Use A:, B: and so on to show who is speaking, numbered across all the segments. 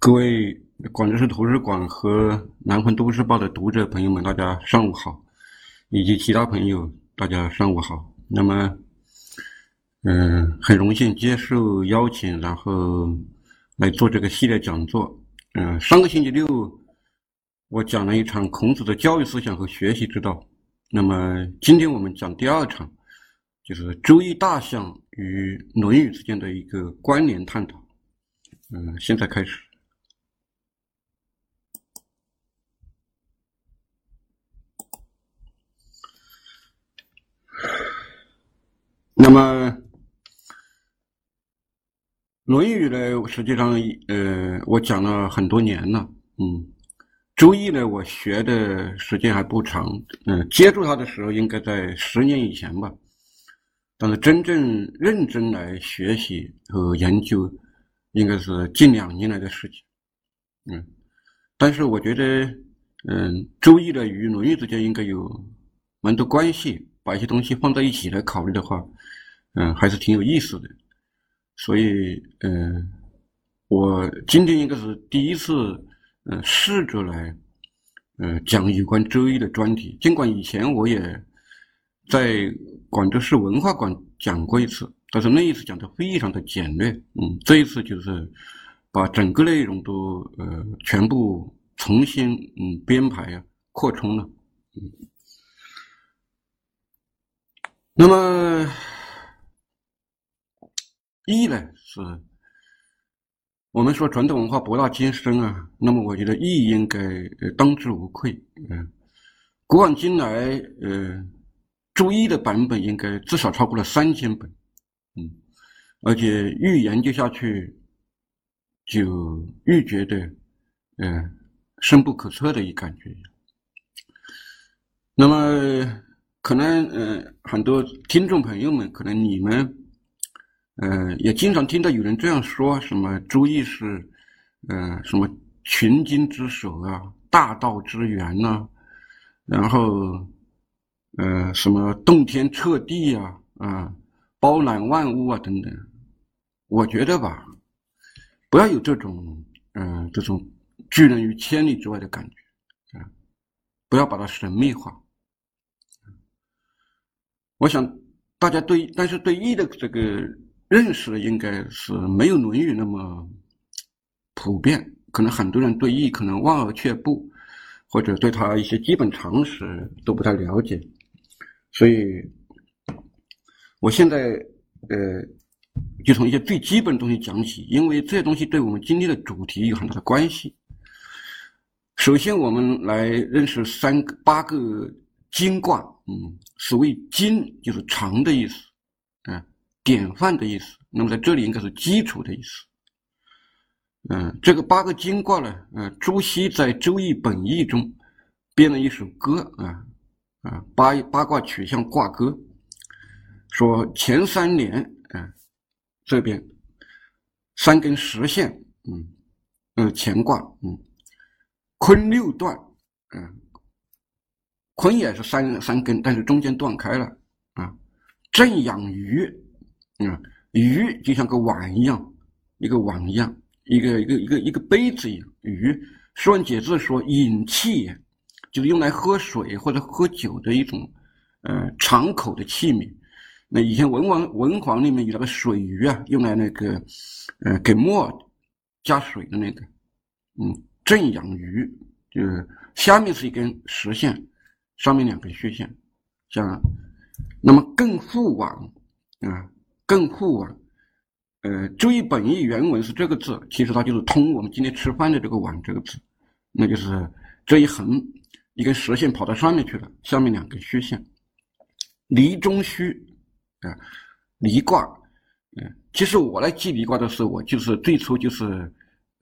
A: 各位广州市图书馆和南方都市报的读者朋友们，大家上午好，以及其他朋友，大家上午好。那么，嗯，很荣幸接受邀请，然后来做这个系列讲座。嗯，上个星期六我讲了一场孔子的教育思想和学习之道。那么今天我们讲第二场，就是《周易》大象与《论语》之间的一个关联探讨。嗯，现在开始。那么，《论语》呢，实际上，呃，我讲了很多年了，嗯，《周易》呢，我学的时间还不长，嗯，接触它的时候应该在十年以前吧，但是真正认真来学习和研究。应该是近两年来的事情，嗯，但是我觉得，嗯，《周易》呢与《论语》之间应该有蛮多关系，把一些东西放在一起来考虑的话，嗯，还是挺有意思的。所以，嗯，我今天应该是第一次，嗯，试着来，嗯，讲有关《周易》的专题。尽管以前我也在广州市文化馆讲过一次。但是那一次讲的非常的简略，嗯，这一次就是把整个内容都呃全部重新嗯编排啊扩充了，嗯，那么义呢是，我们说传统文化博大精深啊，那么我觉得义应该当之无愧，嗯，古往今来呃注意的版本应该至少超过了三千本。嗯，而且愈研究下去，就愈觉得，嗯，深不可测的一感觉。那么，可能，嗯，很多听众朋友们，可能你们，嗯，也经常听到有人这样说：什么“周易”是，嗯，什么群经之首啊，大道之源呐，然后，呃，什么洞天彻地呀，啊。包揽万物啊，等等，我觉得吧，不要有这种，嗯，这种拒人于千里之外的感觉，啊，不要把它神秘化。我想大家对，但是对易的这个认识应该是没有《论语》那么普遍，可能很多人对易可能望而却步，或者对他一些基本常识都不太了解，所以。我现在，呃，就从一些最基本的东西讲起，因为这些东西对我们今天的主题有很大的关系。首先，我们来认识三个八个经卦，嗯，所谓经就是长的意思，啊，典范的意思。那么在这里应该是基础的意思。嗯，这个八个经卦呢，呃，朱熹在《周易本义》中编了一首歌，啊啊，八八卦取向卦歌。说前三年，啊，这边三根实线，嗯，呃，乾卦，嗯，坤六段，嗯，坤也是三三根，但是中间断开了，啊，正养鱼，啊，鱼就像个碗一样，一个碗一样，一个一个一个一个杯子一样，鱼，《说文解字》说饮器，就是用来喝水或者喝酒的一种，呃，敞口的器皿。那以前文王文皇里面有那个水鱼啊，用来那个，呃，给墨加水的那个，嗯，正养鱼，就是下面是一根实线，上面两根虚线，像，那么更复往，啊，更复往，呃，注意本意原文是这个字，其实它就是通我们今天吃饭的这个碗这个字，那就是这一横一根实线跑到上面去了，下面两根虚线，离中虚。啊，离卦，嗯，其实我来记离卦的时候，我就是最初就是，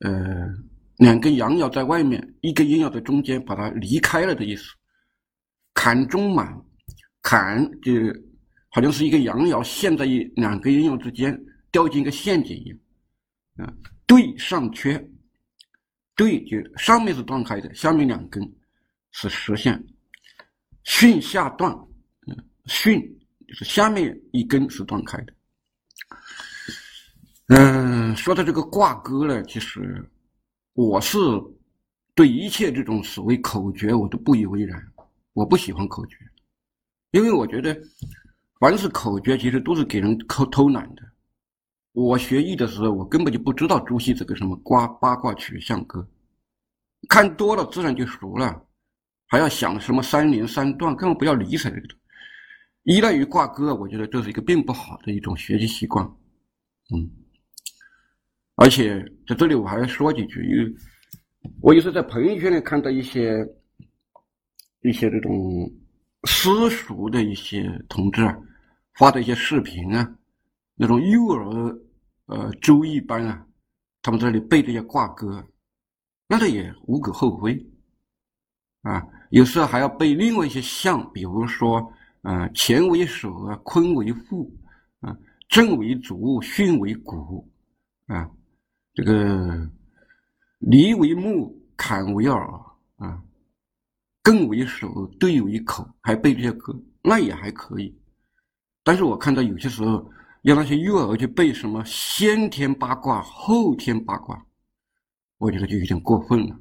A: 呃，两根阳爻在外面，一根阴爻在中间，把它离开了的意思。坎中满，坎就好像是一个阳爻陷在一两个阴爻之间，掉进一个陷阱一样。啊，对上缺，对就上面是断开的，下面两根是实线。巽下断，嗯，巽。就是下面一根是断开的。嗯，说到这个挂钩呢，其实我是对一切这种所谓口诀我都不以为然，我不喜欢口诀，因为我觉得凡是口诀其实都是给人偷偷懒的。我学艺的时候，我根本就不知道朱熹这个什么卦八卦取象歌，看多了自然就熟了，还要想什么三连三断，根本不要理睬这个。依赖于挂歌，我觉得这是一个并不好的一种学习习惯。嗯，而且在这里我还要说几句，因为我有时在朋友圈里看到一些一些这种私塾的一些同志啊发的一些视频啊，那种幼儿。呃，周易班啊，他们这里背这些卦歌，那他也无可厚非啊。有时候还要背另外一些象，比如说，啊，乾为首啊，坤为父啊，震为足，巽为骨啊，这个离为目，坎为耳啊，艮为手，兑为口，还背这些歌，那也还可以。但是我看到有些时候。让那些幼儿去背什么先天八卦、后天八卦，我觉得就有点过分了。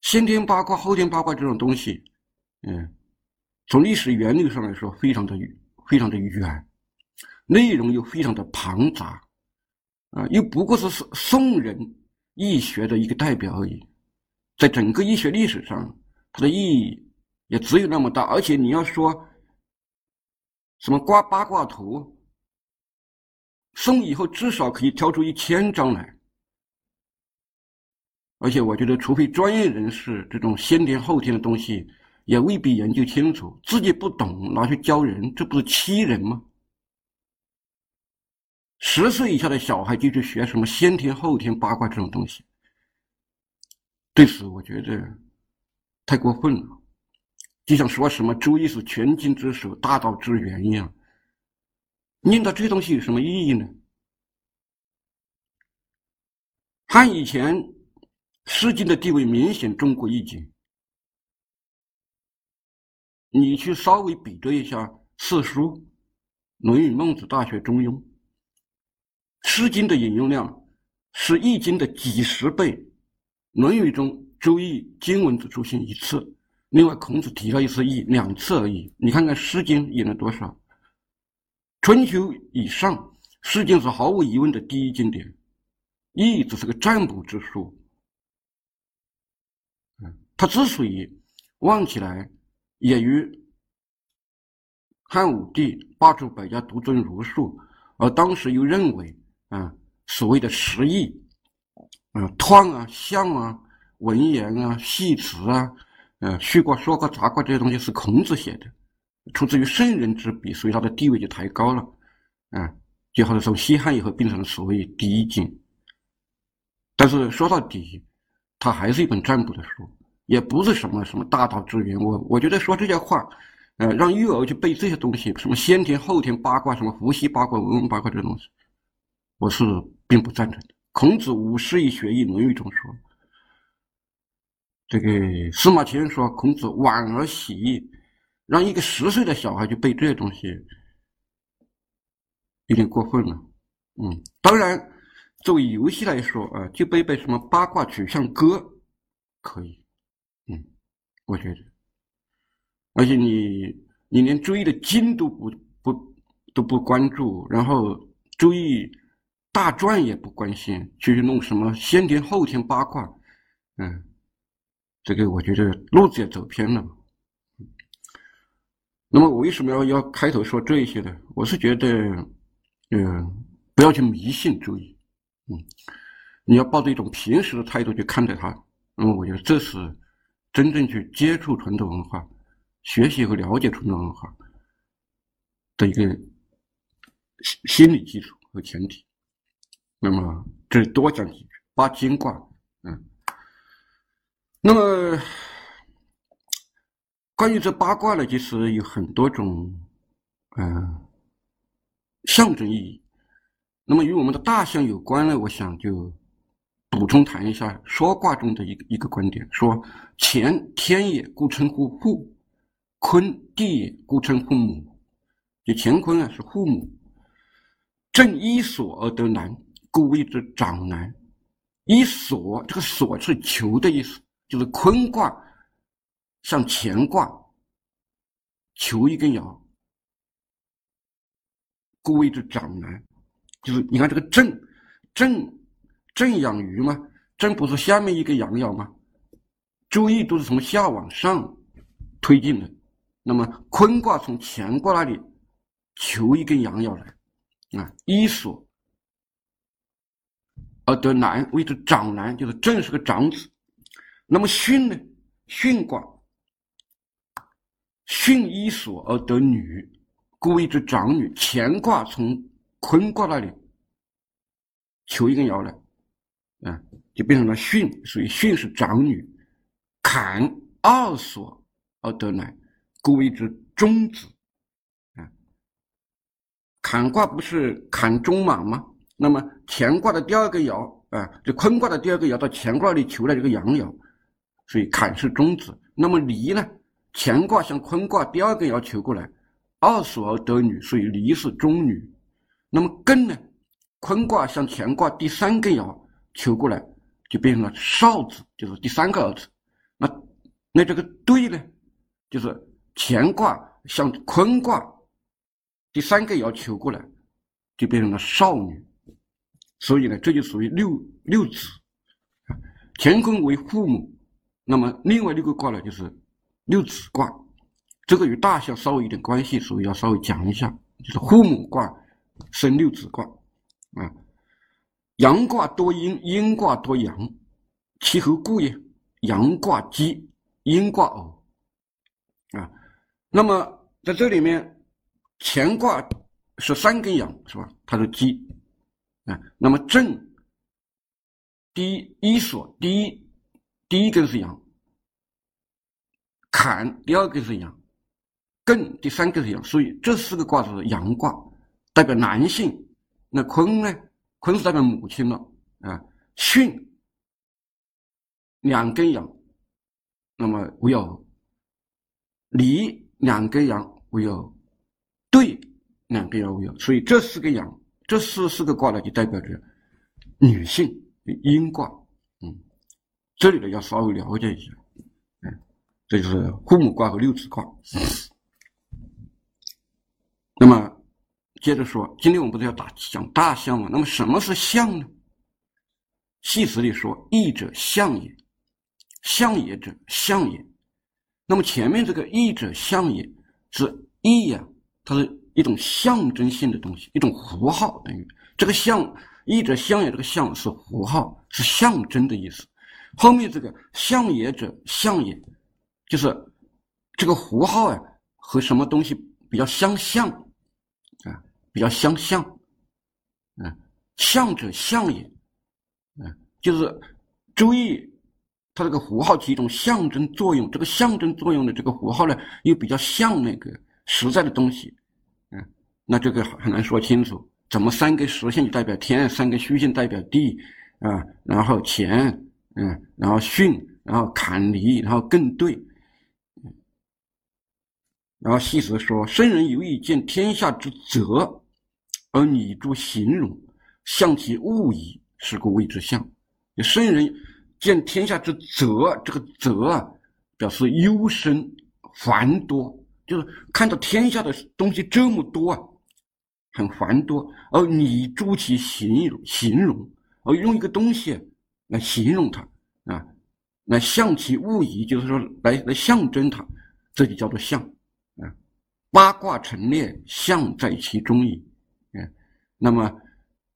A: 先天八卦、后天八卦这种东西，嗯，从历史原理上来说，非常的非常的远，内容又非常的庞杂，啊，又不过是宋宋人易学的一个代表而已，在整个医学历史上，它的意义也只有那么大。而且你要说什么刮八卦图。送以后至少可以挑出一千张来，而且我觉得，除非专业人士，这种先天后天的东西也未必研究清楚，自己不懂拿去教人，这不是欺人吗？十岁以下的小孩就去学什么先天后天八卦这种东西，对此我觉得太过分了，就像说什么周易是全经之首、大道之源一样。念到这东西有什么意义呢？汉以前《诗经》的地位明显重过《易经》，你去稍微比对一下四书《论语》《孟子》《大学》《中庸》，《诗经》的引用量是《易经》的几十倍，《论语》中《周易》经文只出现一次，另外孔子提了一次易两次而已。你看看《诗经》引了多少？春秋以上，《诗经》是毫无疑问的第一经典，《易》只是个占卜之术。嗯，它之所以旺起来，也与汉武帝罢黜百家，独尊儒术，而当时又认为，啊，所谓的十义，啊，彖啊、象啊、文言啊、戏辞啊、呃、叙卦、说卦、杂卦这些东西是孔子写的。出自于圣人之笔，所以他的地位就抬高了，啊，就好像从西汉以后变成了所谓第一经。但是说到底，它还是一本占卜的书，也不是什么什么大道之源。我我觉得说这些话，呃，让幼儿去背这些东西，什么先天后天八卦，什么伏羲八卦、文王八卦这些东西，我是并不赞成的。孔子五十以学一，《论语》中说，这个司马迁说孔子晚而喜。让一个十岁的小孩去背这些东西，有点过分了。嗯，当然，作为游戏来说啊，就背背什么八卦取象歌可以。嗯，我觉得，而且你你连周易的经都不不都不关注，然后周易大传也不关心，去弄什么先天后天八卦，嗯，这个我觉得路子也走偏了。那么我为什么要要开头说这一些呢？我是觉得，嗯，不要去迷信周易，嗯，你要抱着一种平时的态度去看待它。那么我觉得这是真正去接触传统文化、学习和了解传统文化的一个心理基础和前提。那么这多讲几句八经卦，嗯，那么。关于这八卦呢，其实有很多种，嗯，象征意义。那么与我们的大象有关呢，我想就补充谈一下说卦中的一个一个观点：说乾天也，故称呼父；坤地也，故称呼母。就乾坤啊，是父母。正一所而得男，故谓之长男。一所，这个所是求的意思，就是坤卦向乾卦求一根爻，故谓之长男。就是你看这个正正正养鱼嘛，正不是下面一个阳爻吗？注意都是从下往上推进的。那么坤卦从乾卦那里求一根阳爻来啊，一所。而得男谓之长男，就是正是个长子。那么巽呢？巽卦，巽一所而得女，故谓之长女。乾卦从坤卦那里求一根爻来，啊，就变成了巽，所以巽是长女。坎二所而得男，故谓之中子。啊，坎卦不是坎中马吗？那么乾卦的第二个爻啊，就坤卦的第二个爻到乾卦里求了这个阳爻，所以坎是中子。那么离呢？乾卦向坤卦第二个爻求过来，二所而得女，所以离是中女。那么艮呢？坤卦向乾卦第三个爻求过来，就变成了少子，就是第三个儿子。那那这个兑呢？就是乾卦向坤卦第三个爻求过来，就变成了少女。所以呢，这就属于六六子，乾坤为父母，那么另外六个卦呢，就是六子卦，这个与大象稍微有点关系，所以要稍微讲一下，就是父母卦生六子卦，啊，阳卦多阴，阴卦多阳，其何故也？阳卦奇，阴卦偶，啊，那么在这里面，乾卦是三根阳，是吧？它是奇。啊，那么正第一一所第一第一根是阳，坎第二根是阳，艮第三根是阳，所以这四个卦是阳卦，代表男性。那坤呢？坤是代表母亲了啊。巽两根阳，那么为有离两根阳为有兑两根阳为有，所以这四个阳。这四四个卦呢，就代表着女性阴卦。这里呢要稍微了解一下。嗯，这就是父母卦和六子卦。那么接着说，今天我们不是要打讲大象吗？那么什么是象呢？戏词里说：“义者象也，象也者象也。”那么前面这个“义者象也”是义呀，它是。一种象征性的东西，一种符号，等于这个象，义者象也，这个象是符号，是象征的意思。后面这个象也者象也，就是这个符号啊，和什么东西比较相像啊？比较相像，啊，象者象也，啊，就是注意它这个符号起一种象征作用，这个象征作用的这个符号呢，又比较像那个实在的东西。嗯那这个很难说清楚，怎么三根实线就代表天，三根虚线代表地，啊，然后乾，嗯，然后巽，然后坎离，然后艮兑，然后细则说：圣人有以见天下之泽，而拟诸形容，象其物矣，是故谓之象。圣人见天下之泽，这个泽啊，表示幽深繁多，就是看到天下的东西这么多啊。很繁多，而你诸其形容，形容，而用一个东西来形容它啊，来象其物矣，就是说来来象征它，这就叫做象啊。八卦陈列，象在其中矣。嗯，那么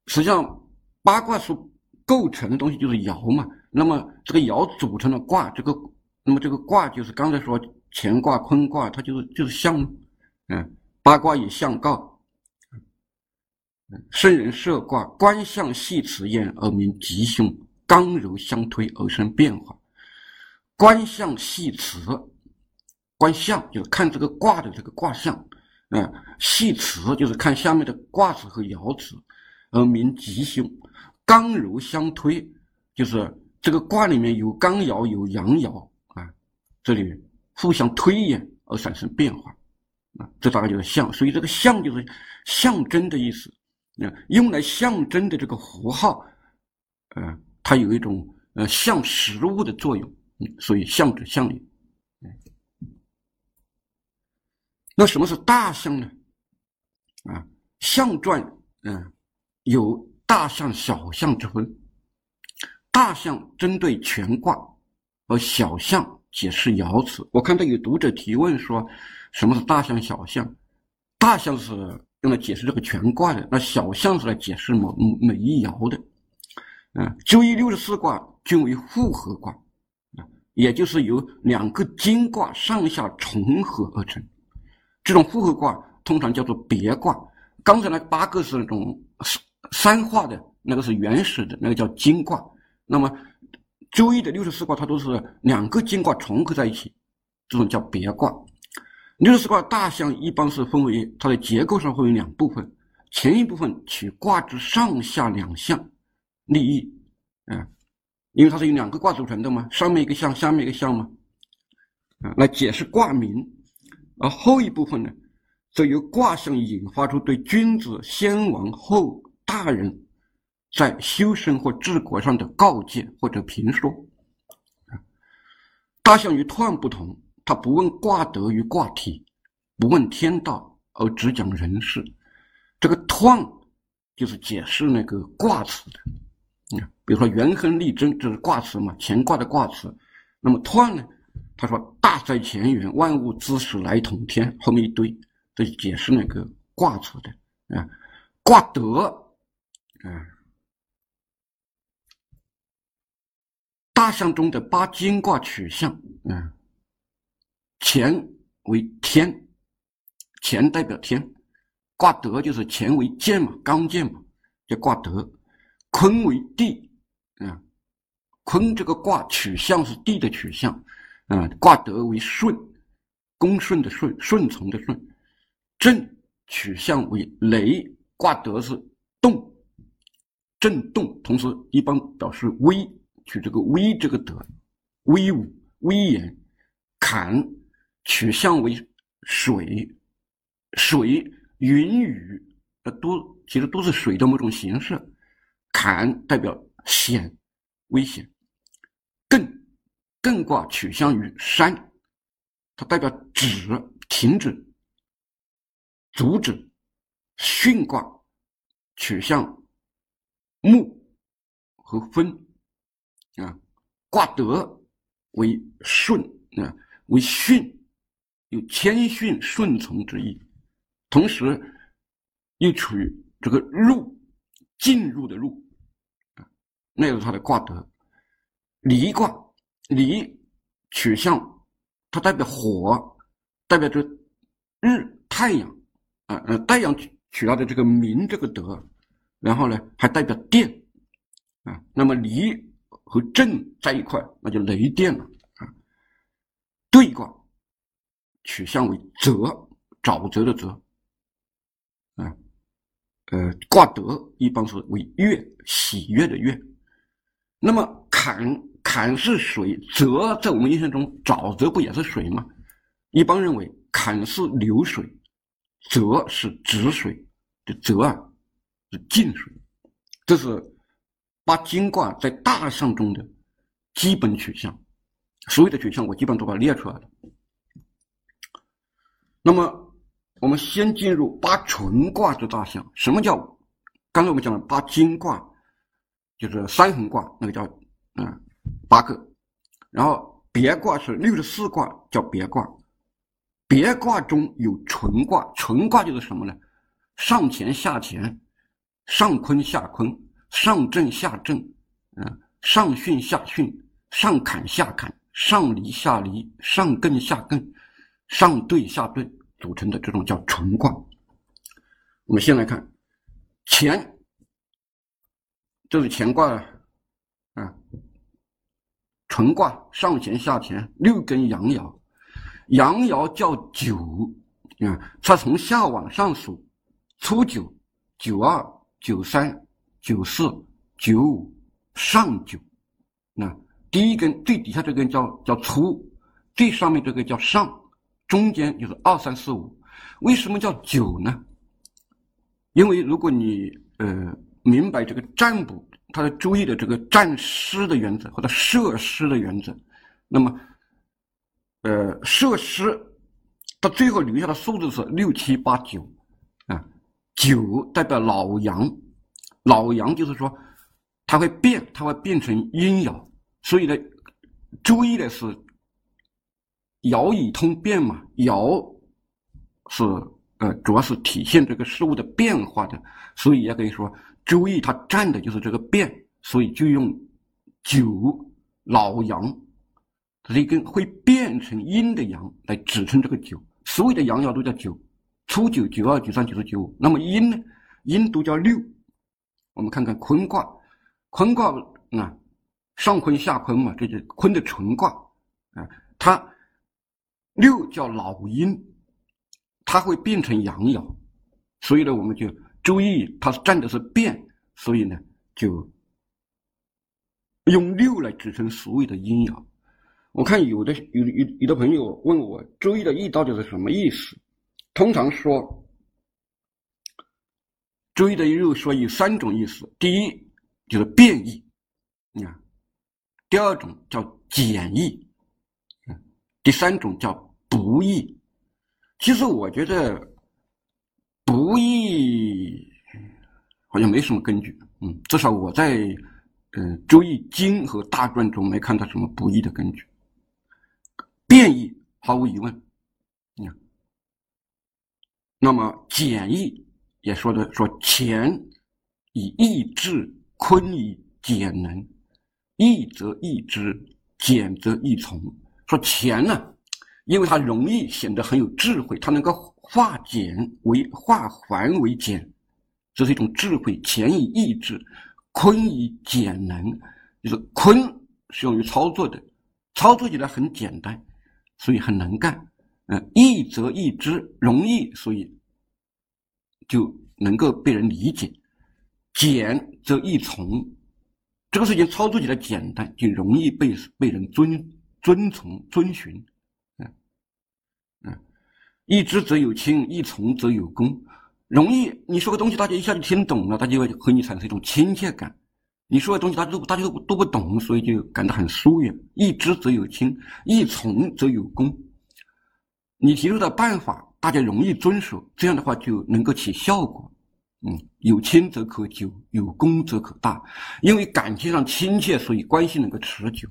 A: 实际上八卦所构成的东西就是爻嘛，那么这个爻组成了卦，这个那么这个卦就是刚才说乾卦、坤卦，它就是就是象，嗯，八卦也象告。圣人设卦，观象系辞焉，而名吉凶；刚柔相推而生变化。观象系辞，观象就是看这个卦的这个卦象，嗯，系辞就是看下面的卦辞和爻辞，而名吉凶；刚柔相推就是这个卦里面有刚爻有阳爻啊，这里互相推演而产生变化啊，这大概就是象。所以这个象就是象征的意思。那用来象征的这个符号，呃，它有一种呃像实物的作用，所以象者象也。那什么是大象呢？啊，象传嗯有大象、小象之分。大象针对全卦，而小象解释爻辞。我看到有读者提问说，什么是大象、小象？大象是用来解释这个全卦的，那小象是来解释某每一爻的。啊，周易六十四卦均为复合卦，啊，也就是由两个金卦上下重合而成。这种复合卦通常叫做别卦。刚才那八个是那种三三化的，那个是原始的，那个叫金卦。那么，周易的六十四卦它都是两个金卦重合在一起，这种叫别卦。六十四卦大象一般是分为它的结构上分为两部分，前一部分取卦之上下两象利益，啊，因为它是由两个卦组成的嘛，上面一个象，下面一个象嘛，啊，来解释卦名。而后一部分呢，则由卦象引发出对君子、先王、后大人。在修身或治国上的告诫或者评说，大象与彖不同，它不问卦德与卦体，不问天道，而只讲人事。这个彖就是解释那个卦辞的，嗯，比如说元亨利贞，这是卦辞嘛，乾卦的卦辞。那么彖呢，他说大在乾元，万物之始来统天，后面一堆，这解释那个卦辞的啊，卦德，啊。大象中的八金卦取象，嗯，乾为天，乾代表天，卦德就是乾为剑嘛，刚剑嘛，叫卦德。坤为地，啊，坤这个卦取象是地的取象，啊，卦德为顺，恭顺的顺，顺从的顺。震取象为雷，卦德是动，震动，同时一般表示威。取这个威这个德，威武威严，坎取象为水，水云雨，呃都其实都是水的某种形式。坎代表险危险，艮艮卦取向于山，它代表止停止阻止。巽卦取向木和风。啊，卦德为顺啊，为巽，有谦逊顺从之意，同时又处于这个入进入的入，那是它的卦德。离卦离取向，它代表火，代表着日太阳啊，呃，太阳取它的这个明这个德，然后呢还代表电啊，那么离。和震在一块，那就雷电了啊。兑卦取向为泽，沼泽的泽啊。呃，卦德一般是为悦，喜悦的悦。那么坎坎是水，泽在我们印象中，沼泽不也是水吗？一般认为坎是流水，泽是止水，这泽啊是静水，这是。八金卦在大象中的基本取向，所有的取向我基本都把它列出来了。那么，我们先进入八纯卦之大象。什么叫？刚才我们讲了八金卦，就是三横卦，那个叫嗯八个。然后别卦是六十四卦，叫别卦。别卦中有纯卦，纯卦就是什么呢？上乾下乾，上坤下坤。上震下震，嗯，上巽下巽，上坎下坎，上离下离，上艮下艮，上兑下兑组成的这种叫纯卦。我们先来看乾，这是乾卦啊，纯卦上乾下乾六根阳爻，阳爻叫九，啊，它从下往上数，初九、九二、九三。九四九五上九，那第一根最底下这根叫叫初，最上面这个叫上，中间就是二三四五。为什么叫九呢？因为如果你呃明白这个占卜，它的周易的这个占师的原则或者设师的原则，那么，呃，设师，它最后留下的数字是六七八九，啊，九代表老阳，老阳就是说，它会变，它会变成阴爻，所以呢，周易呢是爻以通变嘛，爻是呃主要是体现这个事物的变化的，所以也可以说。周易它占的就是这个变，所以就用九老阳，它是一根会变成阴的阳来指称这个九。所有的阳爻都叫九，初九、九二、九三、九四、九五。那么阴呢？阴都叫六。我们看看坤卦，坤卦啊，上坤下坤嘛，这就坤的纯卦啊，它六叫老阴，它会变成阳爻，所以呢，我们就。周易它是占的是变，所以呢，就用六来指称所有的阴阳。我看有的有有有的朋友问我，周易的易到底是什么意思？通常说，周易的又说有三种意思：第一就是变异，你看；第二种叫简易，嗯；第三种叫不易。其实我觉得。不易，好像没什么根据。嗯，至少我在嗯《周易经》和《大传》中没看到什么不易的根据。变异毫无疑问，你看。那么简易也说的说乾以易治，坤以简能。易则易之，简则易从。说乾呢，因为它容易，显得很有智慧，它能够。化简为化繁为简，这是一种智慧。乾以易志，坤以简能，就是坤是用于操作的，操作起来很简单，所以很能干。嗯，易则易之，容易，所以就能够被人理解。简则易从，这个事情操作起来简单，就容易被被人遵遵从遵循。嗯嗯。一知则有亲，一从则有功。容易你说个东西，大家一下就听懂了，他就会和你产生一种亲切感。你说的东西，大家都大家都都不懂，所以就感到很疏远。一知则有亲，一从则有功。你提出的办法，大家容易遵守，这样的话就能够起效果。嗯，有亲则可久，有功则可大。因为感情上亲切，所以关系能够持久。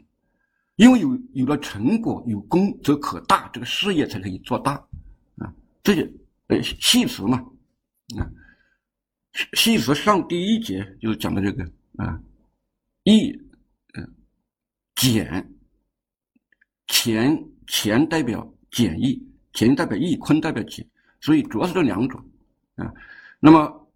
A: 因为有有了成果，有功则可大，这个事业才可以做大。这就呃系辞嘛，啊，系辞上第一节就是讲的这个啊，易，嗯，简，乾乾代表简易，乾代表易，坤代表简，所以主要是这两种啊。那么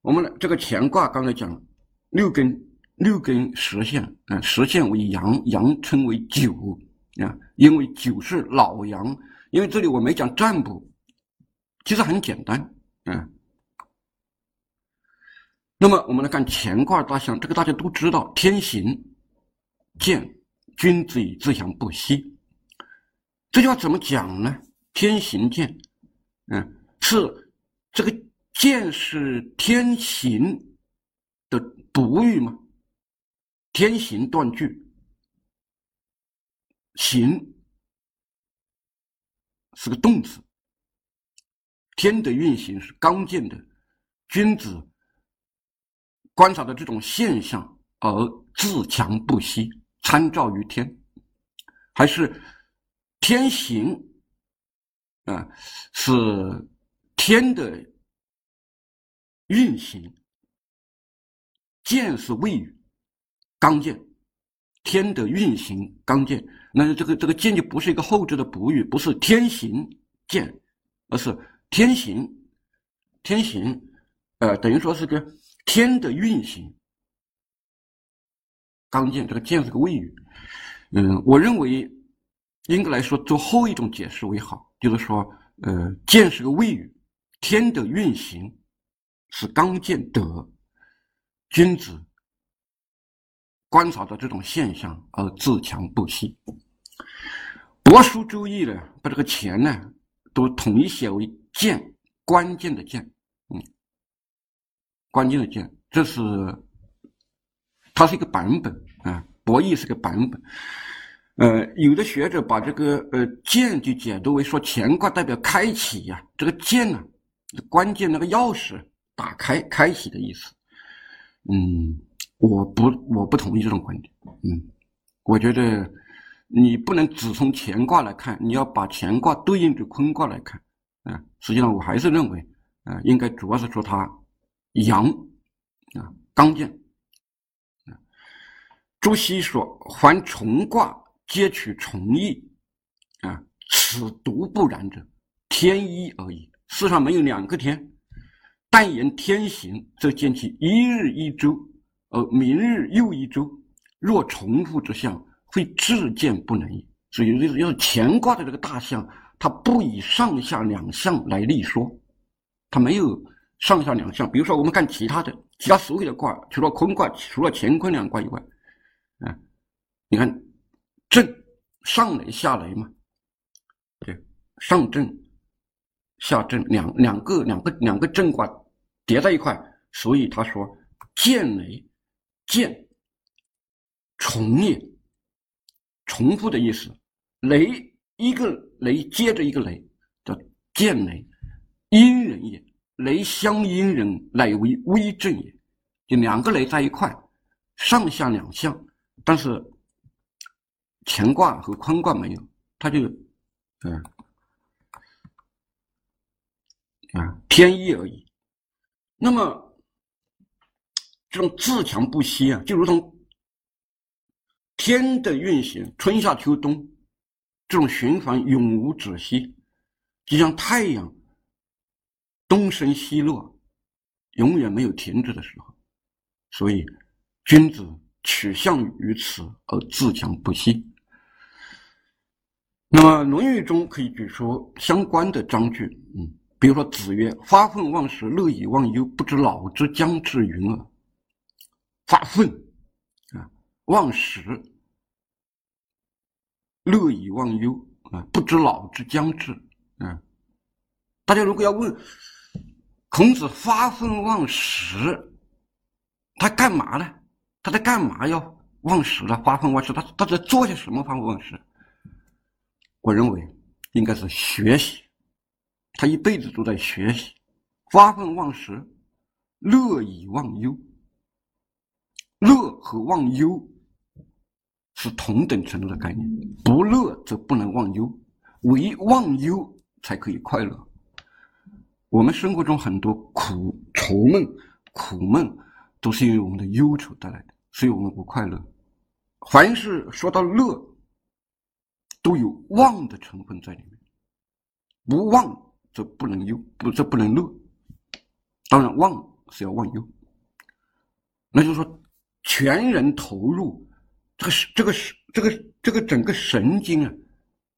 A: 我们这个乾卦刚才讲了六根六根实线啊，实线为阳，阳称为九啊，因为九是老阳。因为这里我没讲占卜，其实很简单，嗯。那么我们来看乾卦大象，这个大家都知道，天行健，君子以自强不息。这句话怎么讲呢？天行健，嗯，是这个健是天行的补语吗？天行断句，行。是个动词。天的运行是刚健的，君子观察的这种现象而自强不息，参照于天，还是天行啊？是天的运行，健是谓语，刚健，天的运行刚健。那这个这个健就不是一个后置的补语，不是天行健，而是天行，天行，呃，等于说是个天的运行。刚健这个健是个谓语，嗯，我认为应该来说做后一种解释为好，就是说，呃，健是个谓语，天的运行是刚健德，君子。观察到这种现象而自强不息。帛书周易呢，把这个钱呢都统一写为键，关键的键，嗯，关键的键，这是它是一个版本啊，博弈是个版本。呃，有的学者把这个呃剑就解读为说乾卦代表开启呀，这个剑呢，关键那个钥匙打开开启的意思。嗯，我不我不同意这种观点。嗯，我觉得你不能只从乾卦来看，你要把乾卦对应着坤卦来看。啊，实际上我还是认为，啊，应该主要是说它阳啊刚健。啊朱熹说：“凡重卦。”皆取从义，啊，此独不然者，天一而已。世上没有两个天，但言天行，则见其一日一周，而明日又一周。若重复之象，非自见不能也。所以，就是要乾卦的这个大象，它不以上下两象来立说，它没有上下两象。比如说，我们看其他的，其他所有的卦，除了坤卦，除了乾坤两卦以外，啊，你看。震上雷下雷嘛，对，上震下震两两个两个两个震卦叠在一块，所以他说见雷见重也，重复的意思，雷一个雷接着一个雷叫见雷，阴人也，雷相阴人，乃为威震也，就两个雷在一块，上下两项，但是。乾卦和坤卦没有，它就，嗯，啊，天意而已。那么，这种自强不息啊，就如同天的运行，春夏秋冬，这种循环永无止息，就像太阳东升西落，永远没有停止的时候。所以，君子取向于此而自强不息。那么，《论语》中可以举出相关的章句，嗯，比如说子曰：“发愤忘食，乐以忘忧，不知老之将至云耳。”发愤啊，忘食，乐以忘忧啊，不知老之将至啊。大家如果要问孔子发愤忘食，他干嘛呢？他在干嘛要忘食呢？发愤忘食，他他在做些什么？发愤忘食？我认为应该是学习，他一辈子都在学习，发愤忘食，乐以忘忧。乐和忘忧是同等程度的概念，不乐则不能忘忧，唯忘忧才可以快乐。我们生活中很多苦愁闷、苦闷，都是因为我们的忧愁带来的，所以我们不快乐。凡是说到乐，都有忘的成分在里面，不忘则不能忧，不则不能乐。当然，忘是要忘忧，那就是说，全人投入，这个是这个是这个这个整个神经啊，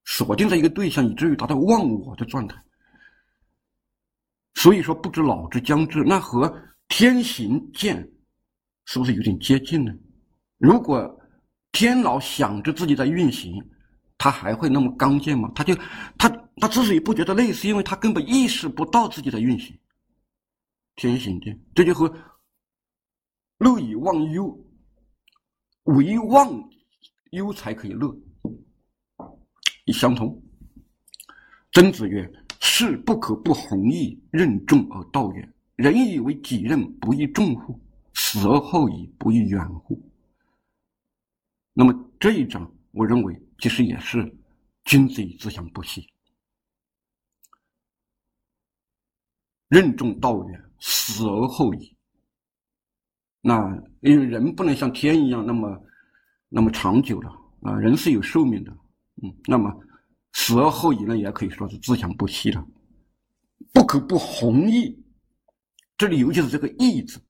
A: 锁定在一个对象，以至于达到忘我的状态。所以说，不知老之将至，那和天行健是不是有点接近呢？如果天老想着自己在运行。他还会那么刚健吗？他就他他之所以不觉得累，是因为他根本意识不到自己在运行。天行健，这就和乐以忘忧，唯忘忧才可以乐，一相同。曾子曰：“士不可不弘毅，任重而道远。人以为己任，不亦重乎？死而后已，不亦远乎？”那么这一章，我认为。其实也是君子以自强不息，任重道远，死而后已。那因为人不能像天一样那么那么长久了啊，人是有寿命的，嗯，那么死而后已呢，也可以说是自强不息了。不可不弘毅，这里尤其是这个“毅”字，“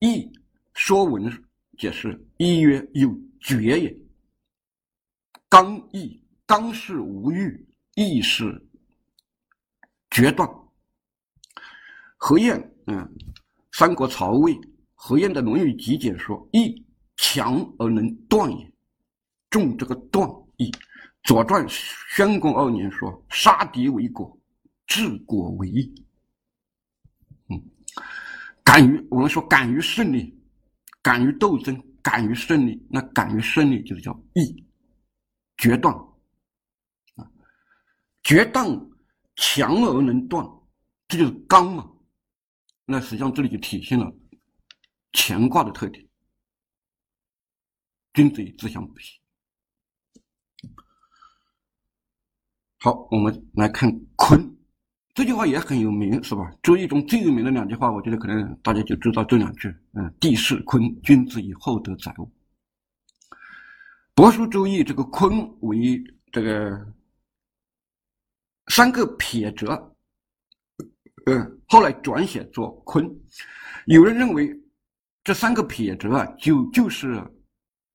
A: 毅”说文解释：“毅曰有决也。”刚毅，刚是无欲，毅是决断。何晏，嗯，三国曹魏，何晏的《论语集解》说：“义强而能断也。”重这个断义。《左传》宣公二年说：“杀敌为果，治国为义。”嗯，敢于我们说敢于胜利，敢于斗争，敢于胜利，那敢于胜利就是叫义，决断啊，决断强而能断，这就是刚嘛。那实际上这里就体现了乾卦的特点，君子以自强不息。好，我们来看坤。这句话也很有名，是吧？《周易》中最有名的两句话，我觉得可能大家就知道这两句。嗯，地势坤，君子以厚德载物。帛书《周易》这个坤为这个三个撇折，嗯，后来转写作坤。有人认为这三个撇折啊，就就是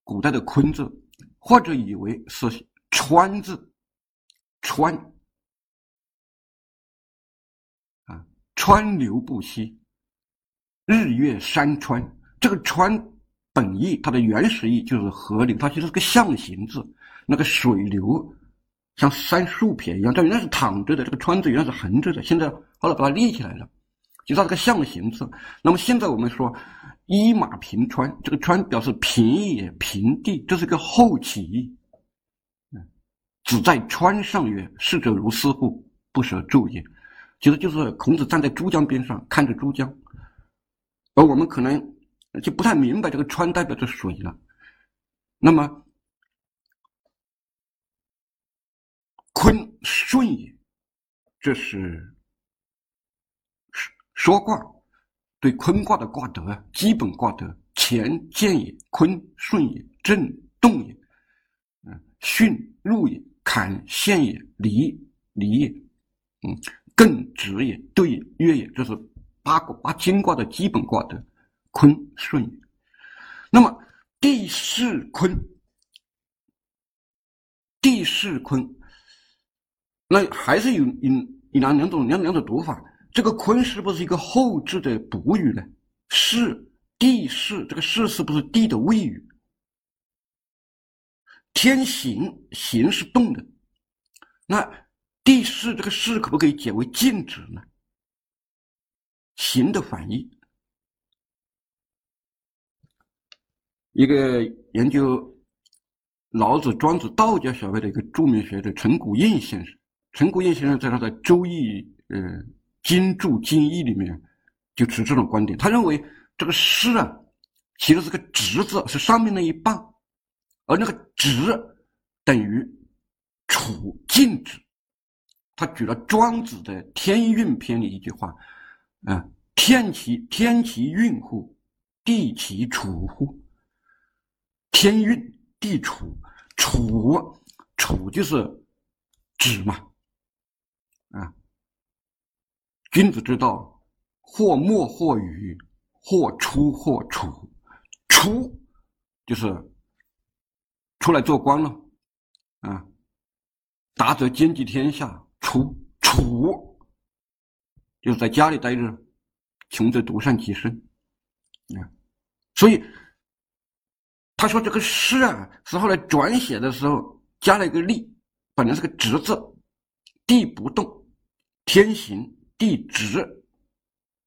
A: 古代的坤字，或者以为是川字，川。啊川流不息，日月山川。这个“川”本意，它的原始意就是河流，它其实是个象形字。那个水流像三竖撇一样，它原来是躺着的。这个“川”字原来是横着的，现在后来把它立起来了，就它是个象形字。那么现在我们说“一马平川”，这个“川”表示平野、平地，这是个后起义。嗯，子在川上曰：“逝者如斯乎？不舍昼也。”其实就是孔子站在珠江边上看着珠江，而我们可能就不太明白这个川代表着水了。那么，坤顺也，这是说说卦对坤卦的卦德啊，基本卦德：乾健也，坤顺也，震动也，嗯，巽入也，坎陷也，离离也，嗯。艮直也，兑也，约也，这是八卦八金卦的基本卦德坤顺也。那么地势坤，地势坤，那还是有有有两两种两两种读法。这个坤是不是一个后置的补语呢？是地势，这个势是不是地的谓语？天行行是动的，那。地势这个势可不可以解为静止呢？行的反义。一个研究老子、庄子、道家学派的一个著名学者陈谷应先生，陈谷应先生在他的《周易》呃金注经义里面就持这种观点，他认为这个势啊，其实是个直字，是上面那一半，而那个直等于处静止。他举了庄子的《天运篇》里一句话：“啊，天其天其运乎？地其楚乎？天运地楚，楚楚就是止嘛。啊，君子之道，或默或语，或出或处。出就是出来做官了，啊，达则兼济天下。”处处就是在家里待着，穷则独善其身，啊，所以他说这个诗啊，是后来转写的时候加了一个立，本来是个直字，地不动，天行地直，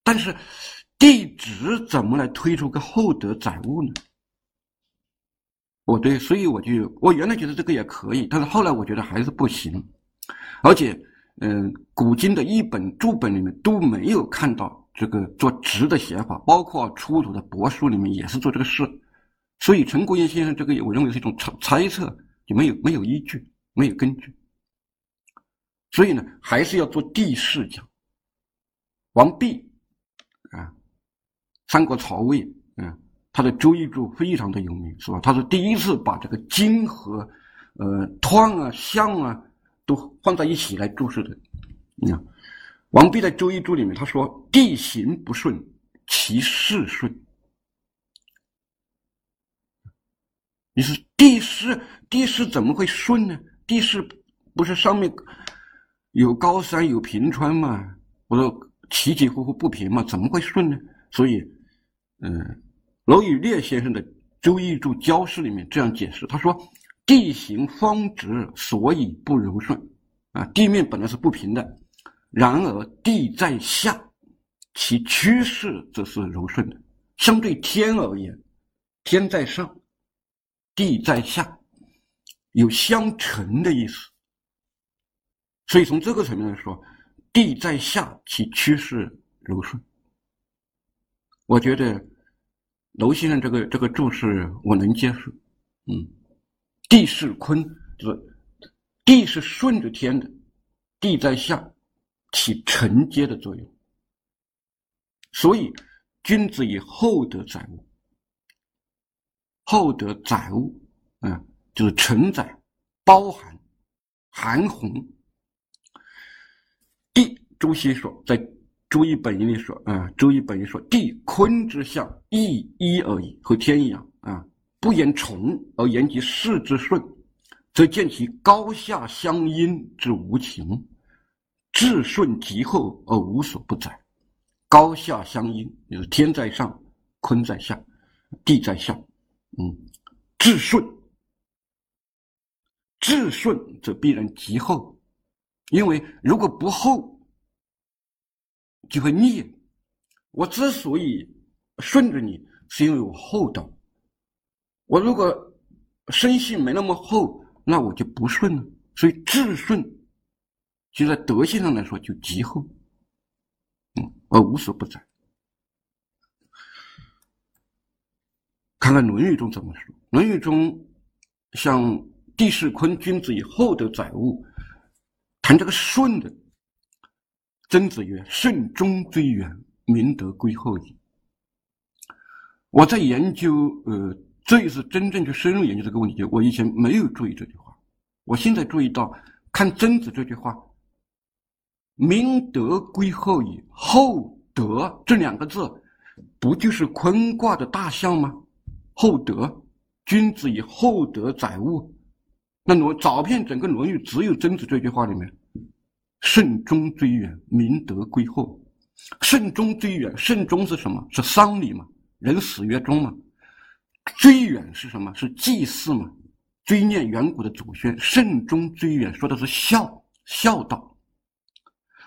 A: 但是地直怎么来推出个厚德载物呢？我对，所以我就我原来觉得这个也可以，但是后来我觉得还是不行。而且，嗯，古今的一本注本里面都没有看到这个做直的写法，包括出土的帛书里面也是做这个事，所以陈国元先生这个，我认为是一种猜猜测，就没有没有依据，没有根据。所以呢，还是要做地势讲。王弼啊，三国曹魏，嗯，他的《周易注》非常的有名，是吧？他是第一次把这个金和呃湍啊、象啊。都放在一起来注释的。你看，王弼在《周易注》里面他说：“地形不顺，其势顺。”你说地势地势怎么会顺呢？地势不是上面有高山有平川吗？我说起起伏伏不平嘛，怎么会顺呢？所以，嗯，娄宇烈先生的《周易注交释》里面这样解释，他说。地形方直，所以不柔顺，啊，地面本来是不平的，然而地在下，其趋势则是柔顺的。相对天而言，天在上，地在下，有相成的意思。所以从这个层面来说，地在下，其趋势柔顺。我觉得娄先生这个这个注释我能接受。嗯，地是坤，就是地是顺着天的，地在下，起承接的作用。所以，君子以厚德载物。厚德载物，嗯，就是承载、包含、含宏。朱熹说，在《周易本义》里说，啊，《周易本义》说，地坤之象，一一而已，和天一样，啊，不言重而言其势之顺，则见其高下相因之无情，至顺极厚而无所不载。高下相因，就是天在上，坤在下，地在下。嗯，至顺，至顺则必然极厚，因为如果不厚，就会逆。我之所以顺着你，是因为我厚道。我如果生性没那么厚，那我就不顺了。所以至顺，就在德性上来说就极厚，嗯，而无所不在。看看《论语》中怎么说，《论语》中像地势坤，君子以厚德载物，谈这个顺的。曾子曰：“慎终追远，明德归后矣。”我在研究，呃，这一次真正去深入研究这个问题，我以前没有注意这句话，我现在注意到，看曾子这句话，“明德归后矣”，厚德这两个字，不就是坤卦的大象吗？厚德，君子以厚德载物。那我找遍整个《论语》，只有曾子这句话里面：“慎终追远，明德归后。”慎终追远，慎终是什么？是丧礼嘛？人死曰终嘛？追远是什么？是祭祀嘛？追念远古的祖先。慎终追远说的是孝，孝道。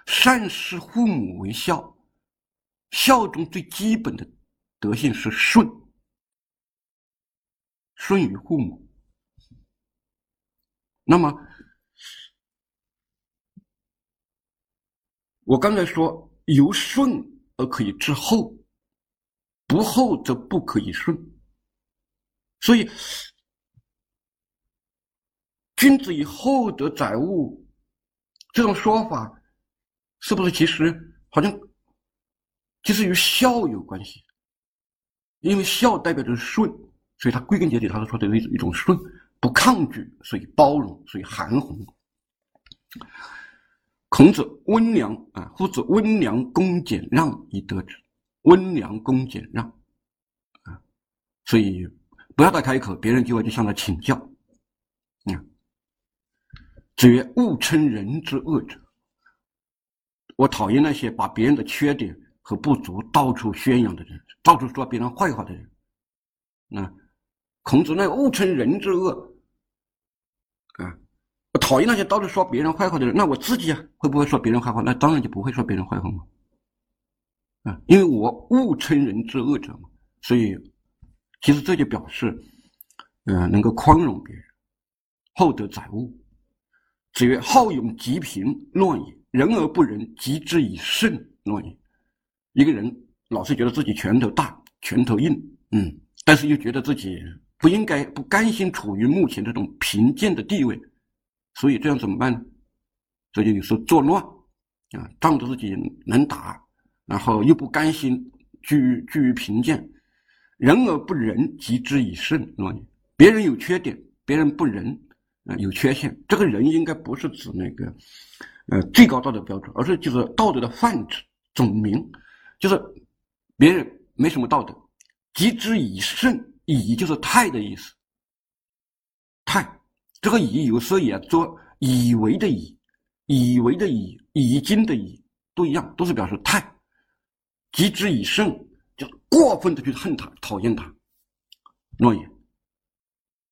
A: 善事父母为孝，孝中最基本的德性是顺。顺于父母，那么我刚才说由顺而可以至厚，不厚则不可以顺。所以，君子以厚德载物这种说法，是不是其实好像其实与孝有关系？因为孝代表着顺。所以，他归根结底，他是说的一种一种顺，不抗拒，所以包容，所以含糊。孔子温良啊，夫子温良恭俭让以得之。温良恭俭让啊，所以不要他开口，别人就会去向他请教。嗯，子曰：“勿称人之恶者。”我讨厌那些把别人的缺点和不足到处宣扬的人，到处说别人坏话的人。那。孔子那勿称人之恶，讨厌那些到处说别人坏话的人。那我自己啊，会不会说别人坏话？那当然就不会说别人坏话嘛，啊，因为我勿称人之恶者嘛。所以，其实这就表示，呃，能够宽容别人，厚德载物。子曰：“好勇极贫，乱也；人而不仁，及之以慎，乱也。”一个人老是觉得自己拳头大、拳头硬，嗯，但是又觉得自己。不应该不甘心处于目前这种贫贱的地位，所以这样怎么办呢？这就有时候作乱啊，仗着自己能打，然后又不甘心居于居于贫贱，人而不仁，及之以慎，乱也。别人有缺点，别人不仁啊，有缺陷，这个人应该不是指那个呃最高道德标准，而是就是道德的范畴总名，就是别人没什么道德，及之以慎。以就是太的意思，太这个以有时候也做以为的以，以为的以，已经的以都一样，都是表示太。极之以甚，就过分的去恨他、讨厌他，诺言。